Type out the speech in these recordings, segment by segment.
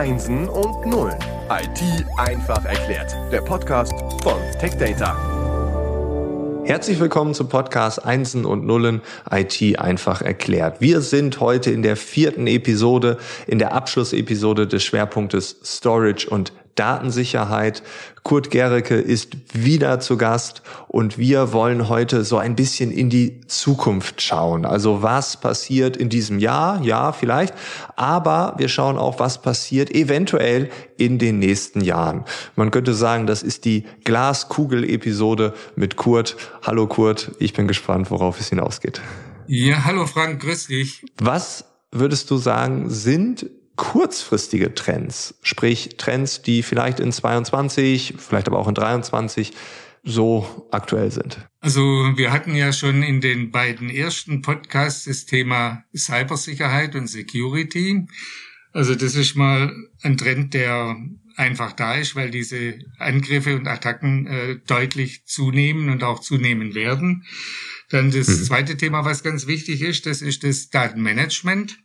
Einsen und Nullen. IT einfach erklärt. Der Podcast von TechData. Herzlich willkommen zum Podcast Einsen und Nullen IT einfach erklärt. Wir sind heute in der vierten Episode, in der Abschlussepisode des Schwerpunktes Storage und Datensicherheit. Kurt Gericke ist wieder zu Gast und wir wollen heute so ein bisschen in die Zukunft schauen. Also was passiert in diesem Jahr? Ja, vielleicht. Aber wir schauen auch, was passiert eventuell in den nächsten Jahren. Man könnte sagen, das ist die Glaskugel-Episode mit Kurt. Hallo Kurt, ich bin gespannt, worauf es hinausgeht. Ja, hallo Frank, grüß dich. Was würdest du sagen, sind kurzfristige Trends, sprich Trends, die vielleicht in 22, vielleicht aber auch in 23 so aktuell sind? Also wir hatten ja schon in den beiden ersten Podcasts das Thema Cybersicherheit und Security. Also das ist mal ein Trend, der einfach da ist, weil diese Angriffe und Attacken äh, deutlich zunehmen und auch zunehmen werden. Dann das mhm. zweite Thema, was ganz wichtig ist, das ist das Datenmanagement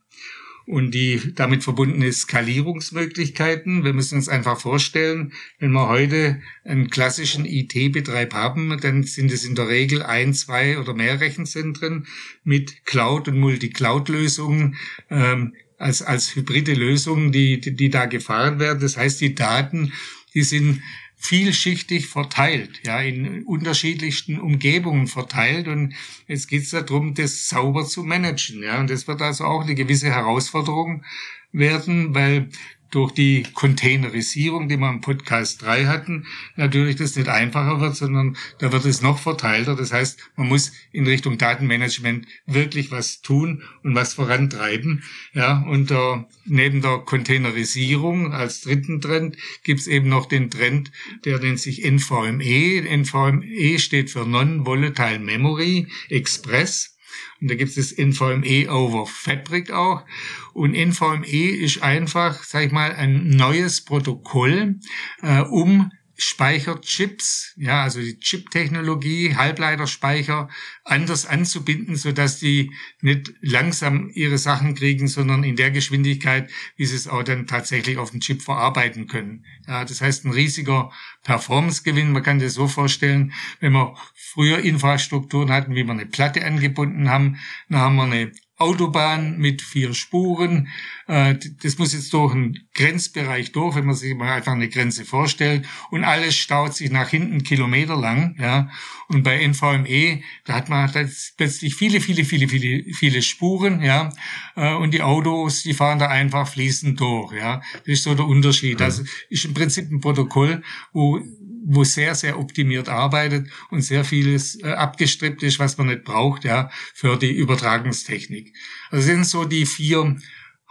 und die damit verbundene Skalierungsmöglichkeiten. Wir müssen uns einfach vorstellen, wenn wir heute einen klassischen IT-Betreib haben, dann sind es in der Regel ein, zwei oder mehr Rechenzentren mit Cloud- und Multi-Cloud-Lösungen. Ähm, als, als hybride Lösungen, die, die, die da gefahren werden. Das heißt, die Daten, die sind vielschichtig verteilt, ja, in unterschiedlichsten Umgebungen verteilt. Und jetzt geht es darum, das sauber zu managen. Ja, und das wird also auch eine gewisse Herausforderung werden, weil durch die Containerisierung, die wir im Podcast 3 hatten, natürlich das nicht einfacher wird, sondern da wird es noch verteilter. Das heißt, man muss in Richtung Datenmanagement wirklich was tun und was vorantreiben. Ja, und äh, neben der Containerisierung als dritten Trend gibt es eben noch den Trend, der nennt sich NVMe. NVMe steht für Non-Volatile Memory Express. Und da gibt es das NVMe over Fabric auch. Und NVMe ist einfach, sag ich mal, ein neues Protokoll, äh, um Speicherchips, ja, also die Chip-Technologie, Halbleiterspeicher anders anzubinden, so dass die nicht langsam ihre Sachen kriegen, sondern in der Geschwindigkeit, wie sie es auch dann tatsächlich auf dem Chip verarbeiten können. Ja, das heißt, ein riesiger Performance-Gewinn. Man kann das so vorstellen, wenn wir früher Infrastrukturen hatten, wie wir eine Platte angebunden haben, dann haben wir eine Autobahn mit vier Spuren. Äh, das muss jetzt durch einen Grenzbereich durch, wenn man sich mal einfach eine Grenze vorstellt. Und alles staut sich nach hinten Kilometer lang. Ja. Und bei NVMe, da hat man plötzlich viele, viele, viele, viele, viele Spuren. Ja. Äh, und die Autos, die fahren da einfach fließend durch. Ja. Das ist so der Unterschied. Das ist im Prinzip ein Protokoll, wo wo sehr, sehr optimiert arbeitet und sehr vieles äh, abgestrippt ist, was man nicht braucht, ja, für die Übertragungstechnik. Also sind so die vier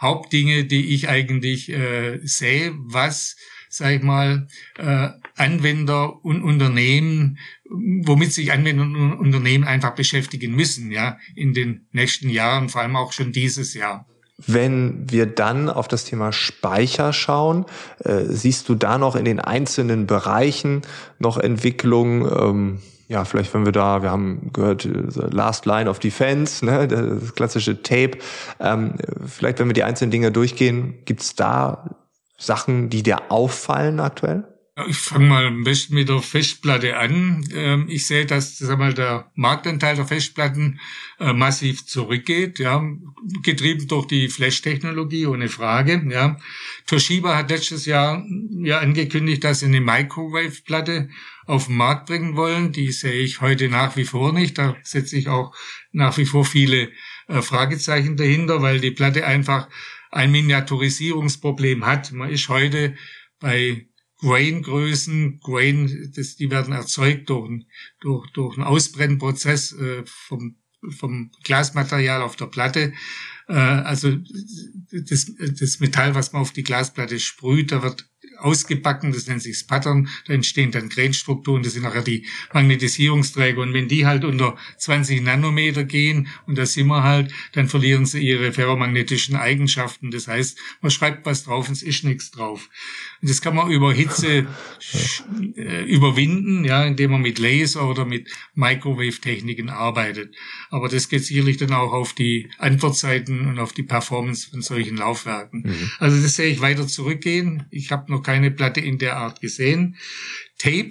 Hauptdinge, die ich eigentlich äh, sehe, was, sag ich mal, äh, Anwender und Unternehmen, womit sich Anwender und Unternehmen einfach beschäftigen müssen, ja, in den nächsten Jahren, vor allem auch schon dieses Jahr. Wenn wir dann auf das Thema Speicher schauen, äh, siehst du da noch in den einzelnen Bereichen noch Entwicklungen? Ähm, ja, vielleicht wenn wir da, wir haben gehört, äh, Last Line of Defense, ne, das klassische Tape. Ähm, vielleicht wenn wir die einzelnen Dinge durchgehen, gibt's da Sachen, die dir auffallen aktuell? Ich fange mal am besten mit der Festplatte an. Ähm, ich sehe, dass sag mal, der Marktanteil der Festplatten äh, massiv zurückgeht, ja, getrieben durch die Flash-Technologie, ohne Frage. Ja. Toshiba hat letztes Jahr ja angekündigt, dass sie eine Microwave-Platte auf den Markt bringen wollen. Die sehe ich heute nach wie vor nicht. Da setze ich auch nach wie vor viele äh, Fragezeichen dahinter, weil die Platte einfach ein Miniaturisierungsproblem hat. Man ist heute bei Grain-Größen, Grain, das, die werden erzeugt durch, durch, durch einen Ausbrennprozess äh, vom, vom Glasmaterial auf der Platte. Äh, also das, das Metall, was man auf die Glasplatte sprüht, da wird ausgebacken, das nennt sich Sputtern, da entstehen dann Grenzstrukturen, das sind nachher die Magnetisierungsträger und wenn die halt unter 20 Nanometer gehen und da sind wir halt, dann verlieren sie ihre ferromagnetischen Eigenschaften, das heißt, man schreibt was drauf und es ist nichts drauf. Und das kann man über Hitze äh, überwinden, ja, indem man mit Laser oder mit Microwave-Techniken arbeitet. Aber das geht sicherlich dann auch auf die Antwortzeiten und auf die Performance von solchen Laufwerken. Mhm. Also das sehe ich weiter zurückgehen. Ich habe noch keine Platte in der Art gesehen. Tape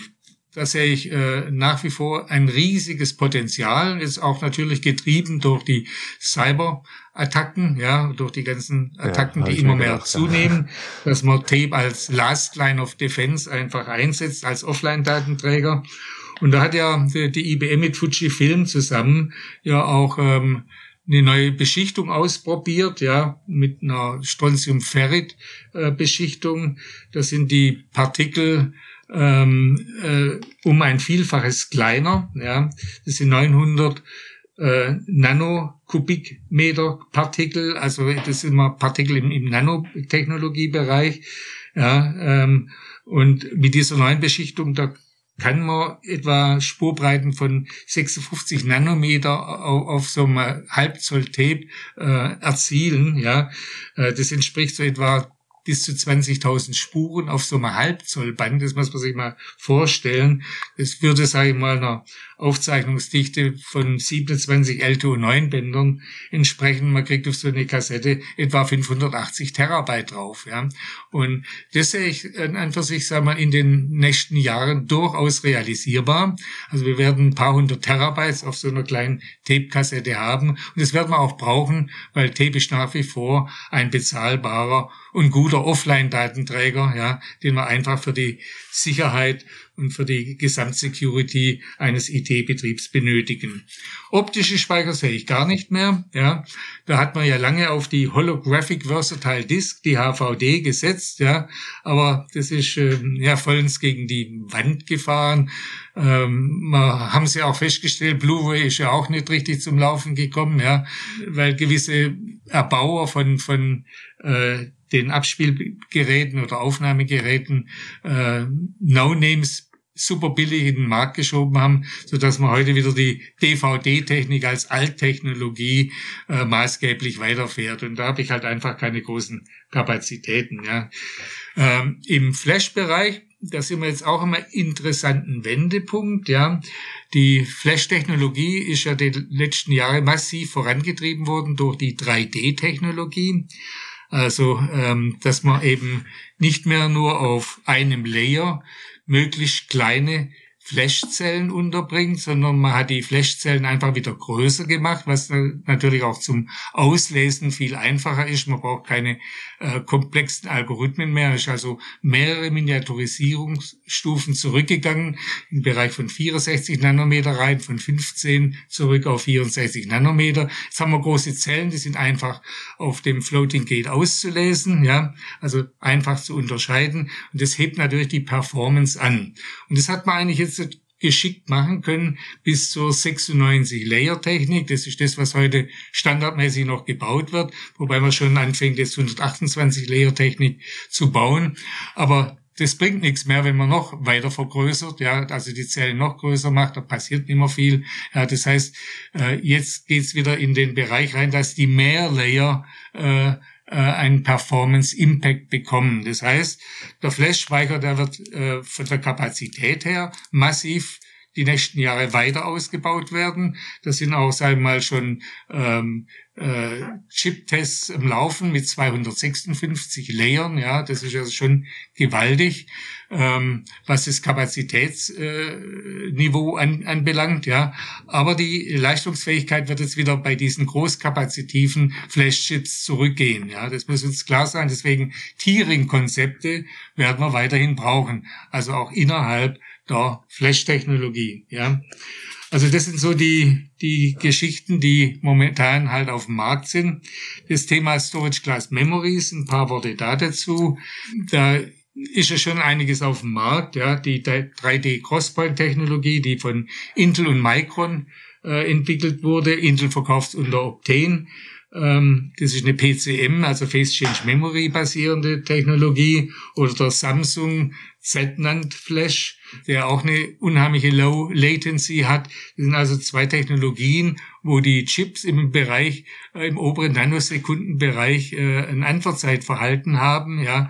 da sehe ich äh, nach wie vor ein riesiges Potenzial, ist auch natürlich getrieben durch die Cyber-Attacken, ja, durch die ganzen Attacken, ja, die immer mehr gedacht, zunehmen, ja. dass man Tape als Last Line of Defense einfach einsetzt, als Offline-Datenträger. Und da hat ja die IBM mit Fujifilm zusammen ja auch ähm, eine neue Beschichtung ausprobiert, ja, mit einer Strontium-Ferrit-Beschichtung. Das sind die Partikel ähm, äh, um ein Vielfaches kleiner, ja. Das sind 900 äh, Nanokubikmeter Partikel, also das sind immer Partikel im, im Nanotechnologiebereich, ja. Ähm, und mit dieser neuen Beschichtung, da kann man etwa Spurbreiten von 56 Nanometer auf, auf so einem Halbzoll Tape äh, erzielen. Ja, äh, das entspricht so etwa bis zu 20.000 Spuren auf so einem Halbzollband. Das muss man sich mal vorstellen. Das würde, sage ich mal, einer Aufzeichnungsdichte von 27 LTO9 Bändern entsprechen. Man kriegt auf so eine Kassette etwa 580 Terabyte drauf. Ja. Und das sehe ich an für sich, sagen wir, in den nächsten Jahren durchaus realisierbar. Also wir werden ein paar hundert Terabytes auf so einer kleinen Tape-Kassette haben. Und das werden wir auch brauchen, weil Tape ist nach wie vor ein bezahlbarer und guter Offline-Datenträger, ja, den man einfach für die Sicherheit und für die Gesamtsecurity eines IT-Betriebs benötigen. Optische Speicher sehe ich gar nicht mehr. Ja, da hat man ja lange auf die Holographic Versatile Disk, die HVD, gesetzt. Ja, aber das ist äh, ja vollends gegen die Wand gefahren. Ähm, wir haben sie auch festgestellt, Blu-ray ist ja auch nicht richtig zum Laufen gekommen, ja, weil gewisse Erbauer von von äh, den Abspielgeräten oder Aufnahmegeräten äh, No-Names super billig in den Markt geschoben haben, so dass man heute wieder die DVD-Technik als Alttechnologie äh, maßgeblich weiterfährt. Und da habe ich halt einfach keine großen Kapazitäten. Ja. Ähm, Im Flash-Bereich, da sind wir jetzt auch immer interessanten Wendepunkt. Ja, die Flash-Technologie ist ja die letzten Jahre massiv vorangetrieben worden durch die 3D-Technologie. Also, ähm, dass man eben nicht mehr nur auf einem Layer möglichst kleine Flashzellen unterbringt, sondern man hat die Flashzellen einfach wieder größer gemacht, was natürlich auch zum Auslesen viel einfacher ist. Man braucht keine äh, komplexen Algorithmen mehr. Es ist also mehrere Miniaturisierungsstufen zurückgegangen im Bereich von 64 Nanometer rein, von 15 zurück auf 64 Nanometer. Jetzt haben wir große Zellen, die sind einfach auf dem Floating Gate auszulesen, ja, also einfach zu unterscheiden. Und das hebt natürlich die Performance an. Und das hat man eigentlich jetzt geschickt machen können bis zur 96 Layer Technik. Das ist das, was heute standardmäßig noch gebaut wird, wobei man schon anfängt, jetzt 128 Layer Technik zu bauen. Aber das bringt nichts mehr, wenn man noch weiter vergrößert, ja, also die Zellen noch größer macht, da passiert nicht mehr viel. Ja, das heißt, äh, jetzt geht's wieder in den Bereich rein, dass die mehr Layer äh, äh, einen Performance-Impact bekommen. Das heißt, der Flash-Speicher, der wird äh, von der Kapazität her massiv die nächsten Jahre weiter ausgebaut werden. Das sind auch, sagen wir mal, schon ähm, äh, Chip-Tests im Laufen mit 256 Layern. Ja, das ist also schon gewaltig, ähm, was das Kapazitätsniveau äh, an, anbelangt. Ja, aber die Leistungsfähigkeit wird jetzt wieder bei diesen großkapazitiven Flash-Chips zurückgehen. Ja, das muss uns klar sein. Deswegen Tiering-Konzepte werden wir weiterhin brauchen. Also auch innerhalb der Flash-Technologie. Ja. Also das sind so die, die Geschichten, die momentan halt auf dem Markt sind. Das Thema Storage Class Memories, ein paar Worte da dazu. Da ist ja schon einiges auf dem Markt. Ja, die 3D Crosspoint Technologie, die von Intel und Micron äh, entwickelt wurde. Intel verkauft unter Optane das ist eine PCM, also Face Change Memory basierende Technologie oder der Samsung Z-Nand Flash, der auch eine unheimliche Low Latency hat. Das sind also zwei Technologien, wo die Chips im Bereich, äh, im oberen Nanosekundenbereich äh, ein Antwortzeitverhalten haben, ja.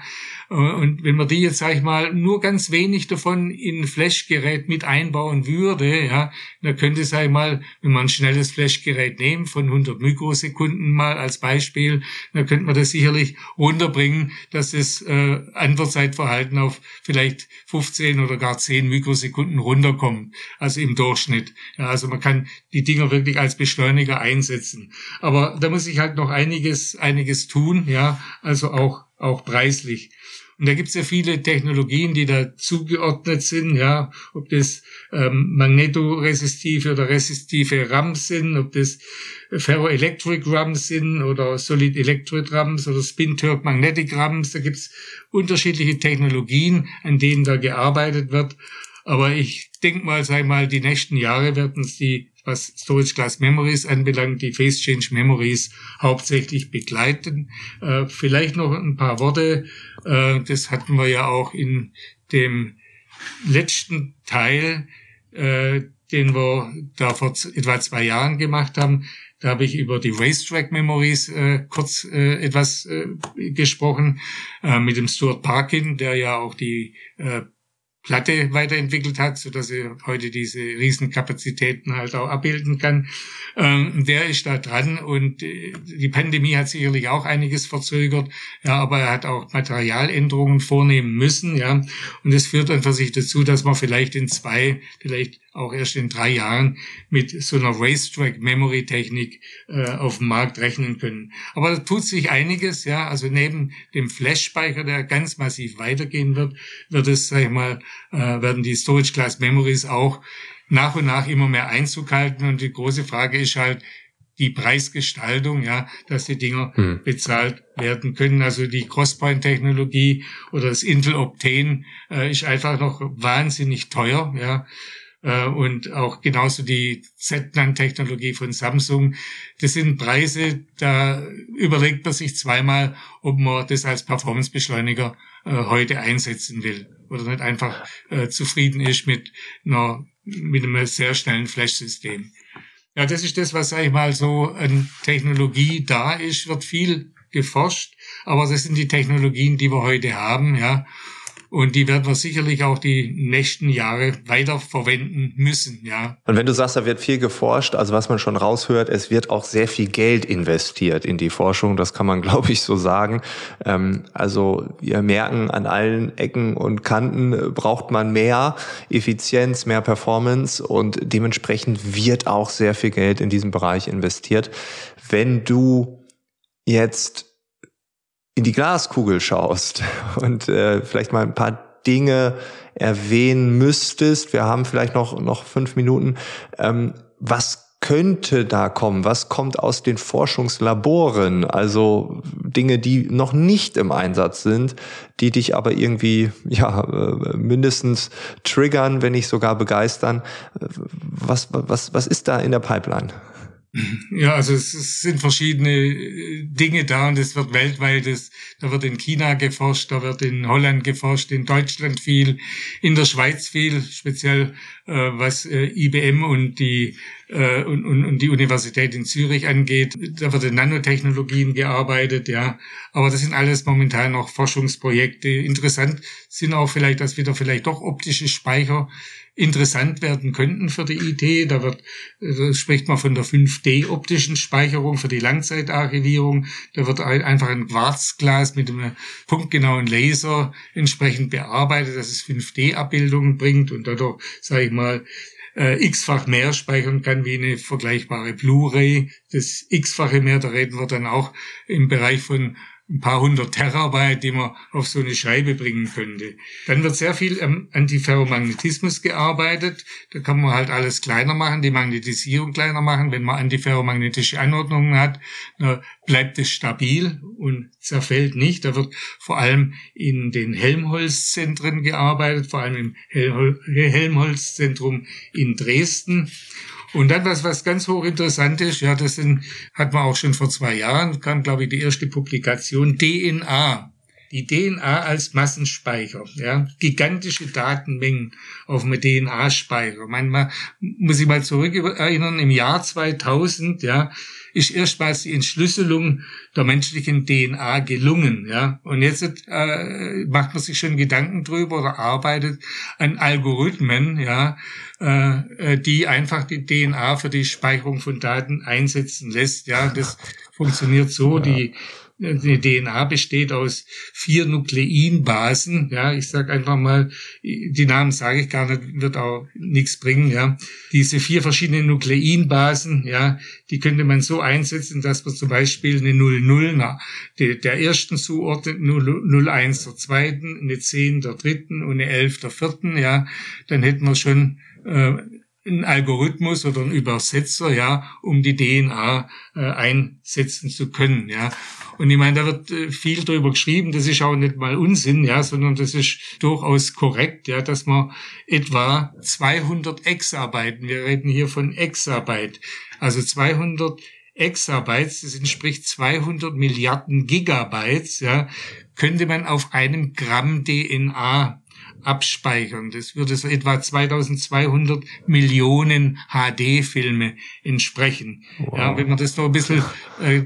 Äh, und wenn man die jetzt, sage ich mal, nur ganz wenig davon in ein Flashgerät mit einbauen würde, ja, dann könnte, sage ich mal, wenn man ein schnelles Flashgerät nehmen von 100 Mikrosekunden mal als Beispiel, dann könnte man das sicherlich runterbringen, dass das äh, Antwortzeitverhalten auf vielleicht 15 oder gar 10 Mikrosekunden runterkommt, also im Durchschnitt. Ja, also man kann die Dinger wirklich als Beschleuniger einsetzen. Aber da muss ich halt noch einiges, einiges tun, ja, also auch, auch preislich. Und da gibt es ja viele Technologien, die da zugeordnet sind, ja, ob das ähm, magnetoresistive oder resistive RAMs sind, ob das Ferroelectric RAMs sind oder Solid Electric RAMs oder Spin-Torque Magnetic RAMs. Da gibt es unterschiedliche Technologien, an denen da gearbeitet wird. Aber ich denke mal, sag mal, die nächsten Jahre werden es die was Storage Class Memories anbelangt, die Phase Change Memories hauptsächlich begleiten. Äh, vielleicht noch ein paar Worte. Äh, das hatten wir ja auch in dem letzten Teil, äh, den wir da vor etwa zwei Jahren gemacht haben. Da habe ich über die Racetrack Memories äh, kurz äh, etwas äh, gesprochen äh, mit dem Stuart Parkin, der ja auch die äh, Platte weiterentwickelt hat, so dass er heute diese Riesenkapazitäten halt auch abbilden kann. Ähm, der ist da dran? Und äh, die Pandemie hat sicherlich auch einiges verzögert, ja, aber er hat auch Materialänderungen vornehmen müssen, ja, und das führt einfach sich dazu, dass man vielleicht in zwei, vielleicht auch erst in drei Jahren mit so einer Racetrack Memory Technik äh, auf dem Markt rechnen können. Aber da tut sich einiges, ja, also neben dem Flash-Speicher, der ganz massiv weitergehen wird, wird es, sag ich mal, äh, werden die Storage Class Memories auch nach und nach immer mehr Einzug halten. Und die große Frage ist halt, die Preisgestaltung, ja, dass die Dinger hm. bezahlt werden können. Also die Crosspoint-Technologie oder das Intel Optane äh, ist einfach noch wahnsinnig teuer, ja. Äh, und auch genauso die Z-NAND-Technologie von Samsung. Das sind Preise, da überlegt man sich zweimal, ob man das als Performance-Beschleuniger äh, heute einsetzen will oder nicht einfach äh, zufrieden ist mit einer mit einem sehr schnellen Flash-System. Ja, das ist das, was, sag ich mal, so an Technologie da ist, wird viel geforscht, aber das sind die Technologien, die wir heute haben, ja. Und die werden wir sicherlich auch die nächsten Jahre weiter verwenden müssen, ja. Und wenn du sagst, da wird viel geforscht, also was man schon raushört, es wird auch sehr viel Geld investiert in die Forschung, das kann man, glaube ich, so sagen. Ähm, also wir merken, an allen Ecken und Kanten braucht man mehr Effizienz, mehr Performance und dementsprechend wird auch sehr viel Geld in diesem Bereich investiert. Wenn du jetzt in die Glaskugel schaust und äh, vielleicht mal ein paar Dinge erwähnen müsstest, wir haben vielleicht noch, noch fünf Minuten, ähm, was könnte da kommen? Was kommt aus den Forschungslaboren? Also Dinge, die noch nicht im Einsatz sind, die dich aber irgendwie, ja, äh, mindestens triggern, wenn nicht sogar begeistern. Was, was, was ist da in der Pipeline? Ja, also es, sind verschiedene äh, Dinge da und es wird weltweit, es, da wird in China geforscht, da wird in Holland geforscht, in Deutschland viel, in der Schweiz viel, speziell was äh, IBM und die äh, und, und, und die Universität in Zürich angeht. Da wird in Nanotechnologien gearbeitet, ja. Aber das sind alles momentan noch Forschungsprojekte. Interessant sind auch vielleicht, dass wieder vielleicht doch optische Speicher interessant werden könnten für die IT. Da wird, da spricht man von der 5D-optischen Speicherung für die Langzeitarchivierung. Da wird einfach ein Quarzglas mit einem punktgenauen Laser entsprechend bearbeitet, dass es 5D-Abbildungen bringt und dadurch, sage ich mal, äh, x-fach mehr speichern kann wie eine vergleichbare Blu-ray. Das x-fache mehr, da reden wir dann auch im Bereich von ein paar hundert Terabyte, die man auf so eine Scheibe bringen könnte. Dann wird sehr viel am Antiferromagnetismus gearbeitet. Da kann man halt alles kleiner machen, die Magnetisierung kleiner machen. Wenn man antiferromagnetische Anordnungen hat, bleibt es stabil und zerfällt nicht. Da wird vor allem in den Helmholtz-Zentren gearbeitet, vor allem im Helmholtz-Zentrum in Dresden. Und dann was, was ganz hochinteressant ist, ja, das sind, hat man auch schon vor zwei Jahren, kam, glaube ich, die erste Publikation, DNA. Die DNA als Massenspeicher, ja, gigantische Datenmengen auf einem DNA-Speicher. Manchmal muss ich mal zurück erinnern, im Jahr 2000, ja, ist erstmals die Entschlüsselung der menschlichen DNA gelungen. Ja? Und jetzt äh, macht man sich schon Gedanken drüber oder arbeitet an Algorithmen, ja, äh, äh die einfach die DNA für die Speicherung von Daten einsetzen lässt. Ja, das funktioniert so. Die die DNA besteht aus vier Nukleinbasen. Ja, ich sage einfach mal, die Namen sage ich gar nicht, wird auch nichts bringen. Ja, diese vier verschiedenen Nukleinbasen, ja, die könnte man so einsetzen, dass man zum Beispiel eine 00 na, der, der ersten zuordnet, 01 der zweiten, eine 10 der dritten und eine 11 der vierten. Ja, dann hätten wir schon äh, ein Algorithmus oder ein Übersetzer, ja, um die DNA äh, einsetzen zu können, ja. Und ich meine, da wird äh, viel drüber geschrieben, das ist auch nicht mal Unsinn, ja, sondern das ist durchaus korrekt, ja, dass man etwa 200 Exabyte, wir reden hier von Exabyte, also 200 Exabytes, das entspricht 200 Milliarden Gigabytes, ja, könnte man auf einem Gramm DNA abspeichern. Das würde so etwa 2200 Millionen HD-Filme entsprechen. Wow. Ja, wenn man das noch ein bisschen äh,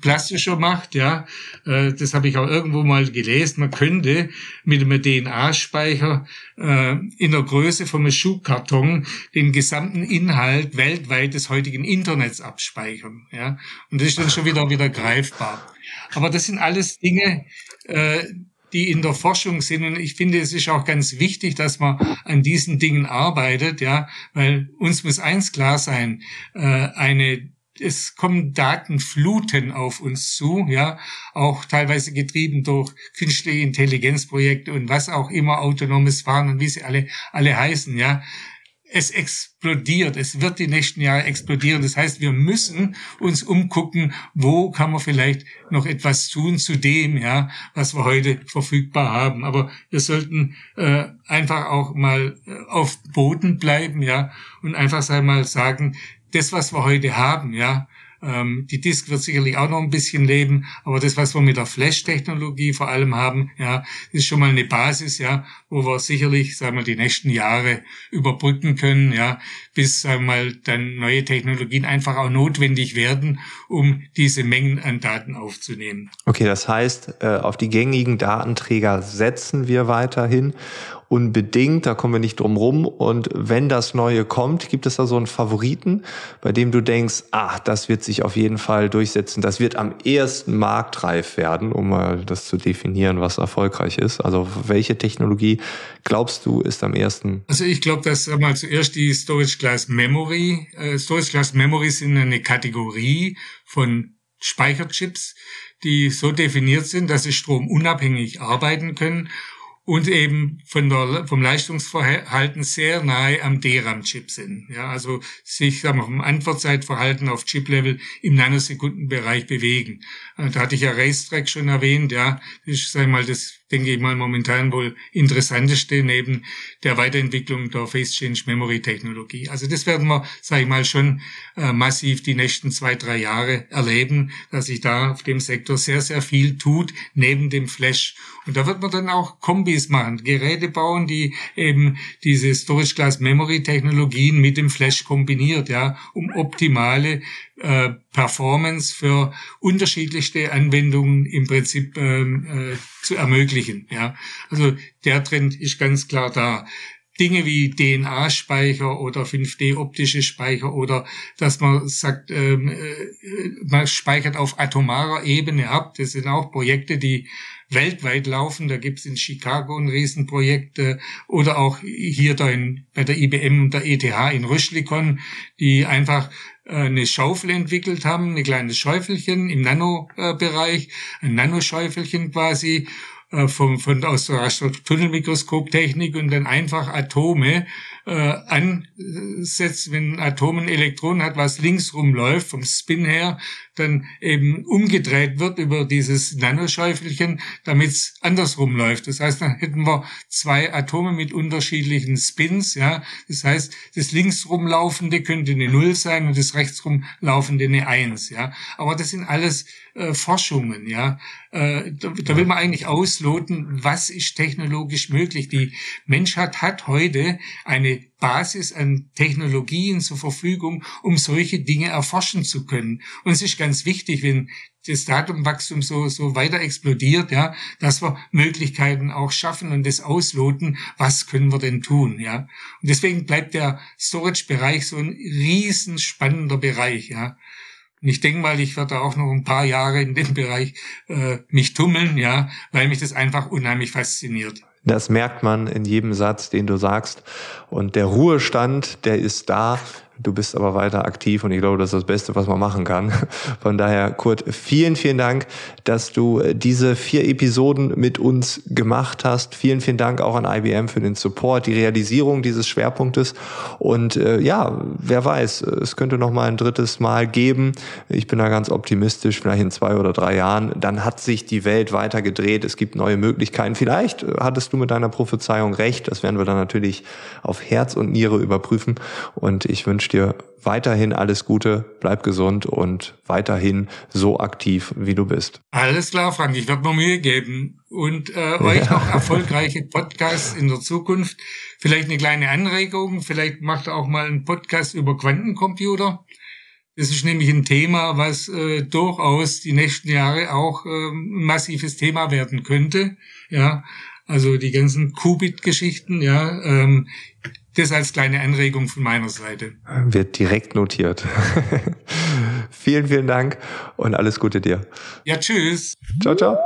plastischer macht, ja, äh, das habe ich auch irgendwo mal gelesen, man könnte mit einem DNA-Speicher äh, in der Größe vom Schuhkarton den gesamten Inhalt weltweit des heutigen Internets abspeichern. Ja, und das ist dann schon wieder wieder greifbar. Aber das sind alles Dinge, äh, die in der Forschung sind. Und ich finde, es ist auch ganz wichtig, dass man an diesen Dingen arbeitet, ja, weil uns muss eins klar sein, äh, eine es kommen Datenfluten auf uns zu, ja, auch teilweise getrieben durch künstliche Intelligenzprojekte und was auch immer, autonomes Fahren und wie sie alle, alle heißen, ja es explodiert, es wird die nächsten Jahre explodieren. Das heißt, wir müssen uns umgucken, wo kann man vielleicht noch etwas tun zu dem, ja, was wir heute verfügbar haben. Aber wir sollten äh, einfach auch mal äh, auf Boden bleiben, ja, und einfach einmal sagen, das, was wir heute haben, ja, ähm, die Disk wird sicherlich auch noch ein bisschen leben, aber das, was wir mit der Flash-Technologie vor allem haben, ja, ist schon mal eine Basis, ja, wo wir sicherlich, sagen wir, die nächsten Jahre überbrücken können, ja, bis, sagen wir mal, dann neue Technologien einfach auch notwendig werden, um diese Mengen an Daten aufzunehmen. Okay, das heißt, äh, auf die gängigen Datenträger setzen wir weiterhin unbedingt, da kommen wir nicht drum rum. Und wenn das Neue kommt, gibt es da so einen Favoriten, bei dem du denkst, ach, das wird sich auf jeden Fall durchsetzen, das wird am ehesten marktreif werden, um mal das zu definieren, was erfolgreich ist. Also welche Technologie glaubst du ist am ersten? Also ich glaube, dass mal zuerst die Storage Class Memory, äh, Storage Class Memory sind eine Kategorie von Speicherchips, die so definiert sind, dass sie stromunabhängig arbeiten können und eben von der, vom Leistungsverhalten sehr nahe am DRAM-Chip sind. Ja, also sich sagen wir, vom Antwortzeitverhalten auf Chip-Level im Nanosekundenbereich bewegen. Äh, da hatte ich ja Racetrack schon erwähnt, ja, das ist sag ich mal das denke ich mal, momentan wohl interessanteste neben der Weiterentwicklung der Phase Change Memory Technologie. Also das werden wir, sage ich mal, schon äh, massiv die nächsten zwei, drei Jahre erleben, dass sich da auf dem Sektor sehr, sehr viel tut, neben dem Flash. Und da wird man dann auch Kombis machen, Geräte bauen, die eben diese Storage Class Memory Technologien mit dem Flash kombiniert, ja, um optimale äh, Performance für unterschiedlichste Anwendungen im Prinzip ähm, äh, zu ermöglichen. Ja, also der Trend ist ganz klar da. Dinge wie DNA-Speicher oder 5D-optische Speicher oder dass man sagt, ähm, äh, man speichert auf atomarer Ebene ab. Das sind auch Projekte, die weltweit laufen. Da gibt es in Chicago ein Riesenprojekt äh, oder auch hier da in, bei der IBM und der ETH in Rüschlikon, die einfach äh, eine Schaufel entwickelt haben, ein kleines Schäufelchen im Nanobereich, ein Nanoschäufelchen quasi, äh, vom, von aus der Tunnelmikroskoptechnik und dann einfach Atome äh, ansetzt, wenn ein Atom ein Elektron hat, was links rumläuft, vom Spin her, dann eben umgedreht wird über dieses Nanoschäufelchen, damit es andersrum läuft. Das heißt, dann hätten wir zwei Atome mit unterschiedlichen Spins, ja. Das heißt, das links rumlaufende könnte eine Null sein und das rechts rumlaufende eine Eins, ja. Aber das sind alles äh, Forschungen, ja. Äh, da, da will man eigentlich ausloten, was ist technologisch möglich. Die Menschheit hat heute eine Basis an Technologien zur Verfügung, um solche Dinge erforschen zu können. Und es ist ganz wichtig, wenn das Datumwachstum so, so weiter explodiert, ja, dass wir Möglichkeiten auch schaffen und das ausloten, was können wir denn tun, ja. Und deswegen bleibt der Storage-Bereich so ein riesen spannender Bereich, ja. Und ich denke mal, ich werde auch noch ein paar Jahre in dem Bereich äh, mich tummeln, ja, weil mich das einfach unheimlich fasziniert. Das merkt man in jedem Satz, den du sagst. Und der Ruhestand, der ist da. Du bist aber weiter aktiv und ich glaube, das ist das Beste, was man machen kann. Von daher, Kurt, vielen, vielen Dank, dass du äh, diese vier Episoden mit uns gemacht hast. Vielen, vielen Dank auch an IBM für den Support, die Realisierung dieses Schwerpunktes. Und äh, ja, wer weiß, es könnte noch mal ein drittes Mal geben. Ich bin da ganz optimistisch, vielleicht in zwei oder drei Jahren. Dann hat sich die Welt weiter gedreht. Es gibt neue Möglichkeiten. Vielleicht äh, hattest du mit deiner Prophezeiung recht. Das werden wir dann natürlich auf Herz und Niere überprüfen. Und ich wünsche dir weiterhin alles Gute, bleib gesund und weiterhin so aktiv, wie du bist. Alles klar, Frank, ich werde mir Mühe geben und äh, euch noch erfolgreiche Podcasts in der Zukunft. Vielleicht eine kleine Anregung, vielleicht macht auch mal einen Podcast über Quantencomputer. Das ist nämlich ein Thema, was äh, durchaus die nächsten Jahre auch äh, ein massives Thema werden könnte. Ja, also die ganzen Qubit-Geschichten. Ja, ähm, das als kleine Anregung von meiner Seite. Wird direkt notiert. vielen, vielen Dank und alles Gute dir. Ja, tschüss. Ciao, ciao.